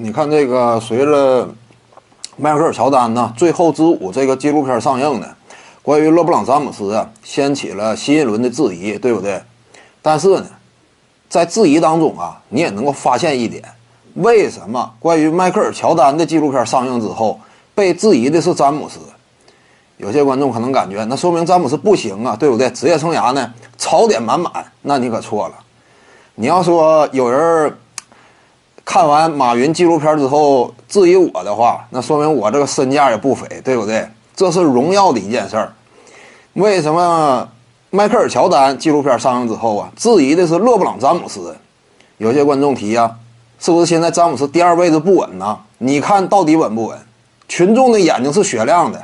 你看这个随着迈克尔乔丹呢《最后之舞》这个纪录片上映呢，关于勒布朗詹姆斯啊掀起了新一轮的质疑，对不对？但是呢，在质疑当中啊，你也能够发现一点，为什么关于迈克尔乔丹的纪录片上映之后被质疑的是詹姆斯？有些观众可能感觉那说明詹姆斯不行啊，对不对？职业生涯呢槽点满满，那你可错了。你要说有人。看完马云纪录片之后质疑我的话，那说明我这个身价也不菲，对不对？这是荣耀的一件事儿。为什么迈克尔乔丹纪录片上映之后啊，质疑的是勒布朗詹姆斯？有些观众提呀，是不是现在詹姆斯第二位置不稳呢？你看到底稳不稳？群众的眼睛是雪亮的。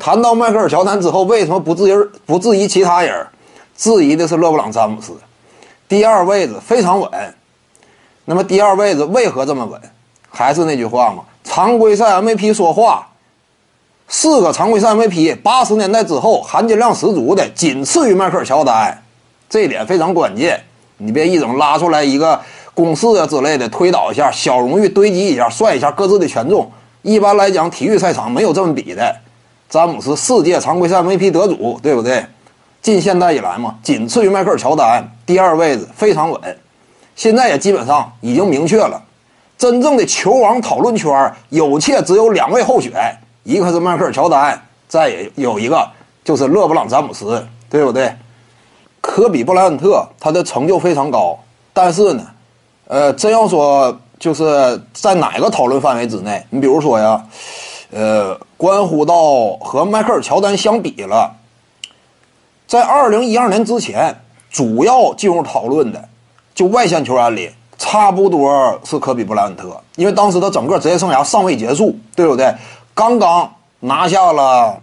谈到迈克尔乔丹之后，为什么不质疑不质疑其他人？质疑的是勒布朗詹姆斯，第二位置非常稳。那么第二位置为何这么稳？还是那句话嘛，常规赛 MVP 说话，四个常规赛 MVP，八十年代之后含金量十足的，仅次于迈克尔乔丹，这一点非常关键。你别一整拉出来一个公式啊之类的推导一下，小荣誉堆积一下，算一下各自的权重。一般来讲，体育赛场没有这么比的。詹姆斯世界常规赛 MVP 得主，对不对？近现代以来嘛，仅次于迈克尔乔丹，第二位置非常稳。现在也基本上已经明确了，真正的球王讨论圈有且只有两位候选，一个是迈克尔乔丹，再也有一个就是勒布朗詹姆斯，对不对？科比布莱恩特他的成就非常高，但是呢，呃，真要说就是在哪个讨论范围之内，你比如说呀，呃，关乎到和迈克尔乔丹相比了，在二零一二年之前，主要进入讨论的。就外线球员里，差不多是科比布莱恩特，因为当时他整个职业生涯尚未结束，对不对？刚刚拿下了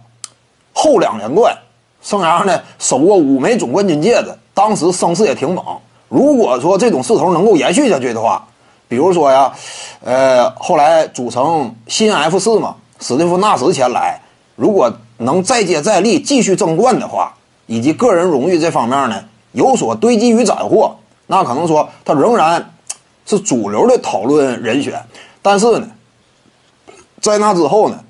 后两连冠，生涯呢手握五枚总冠军戒指，当时声势也挺猛。如果说这种势头能够延续下去的话，比如说呀，呃，后来组成新 F 四嘛，史蒂夫纳什前来，如果能再接再厉，继续争冠的话，以及个人荣誉这方面呢有所堆积与斩获。那可能说他仍然是主流的讨论人选，但是呢，在那之后呢，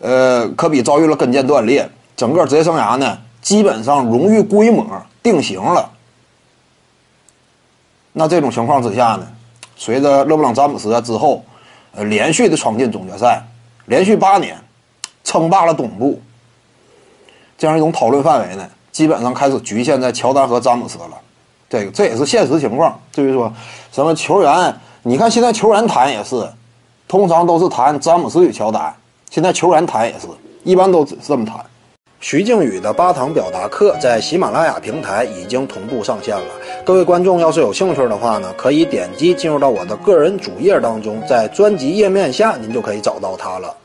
呃，科比遭遇了跟腱断裂，整个职业生涯呢，基本上荣誉规模定型了。那这种情况之下呢，随着勒布朗詹姆斯之后，呃，连续的闯进总决赛，连续八年称霸了东部，这样一种讨论范围呢，基本上开始局限在乔丹和詹姆斯了。这个这也是现实情况。至于说什么球员，你看现在球员谈也是，通常都是谈詹姆斯与乔丹。现在球员谈也是，一般都是这么谈。徐静宇的八堂表达课在喜马拉雅平台已经同步上线了。各位观众要是有兴趣的话呢，可以点击进入到我的个人主页当中，在专辑页面下您就可以找到它了。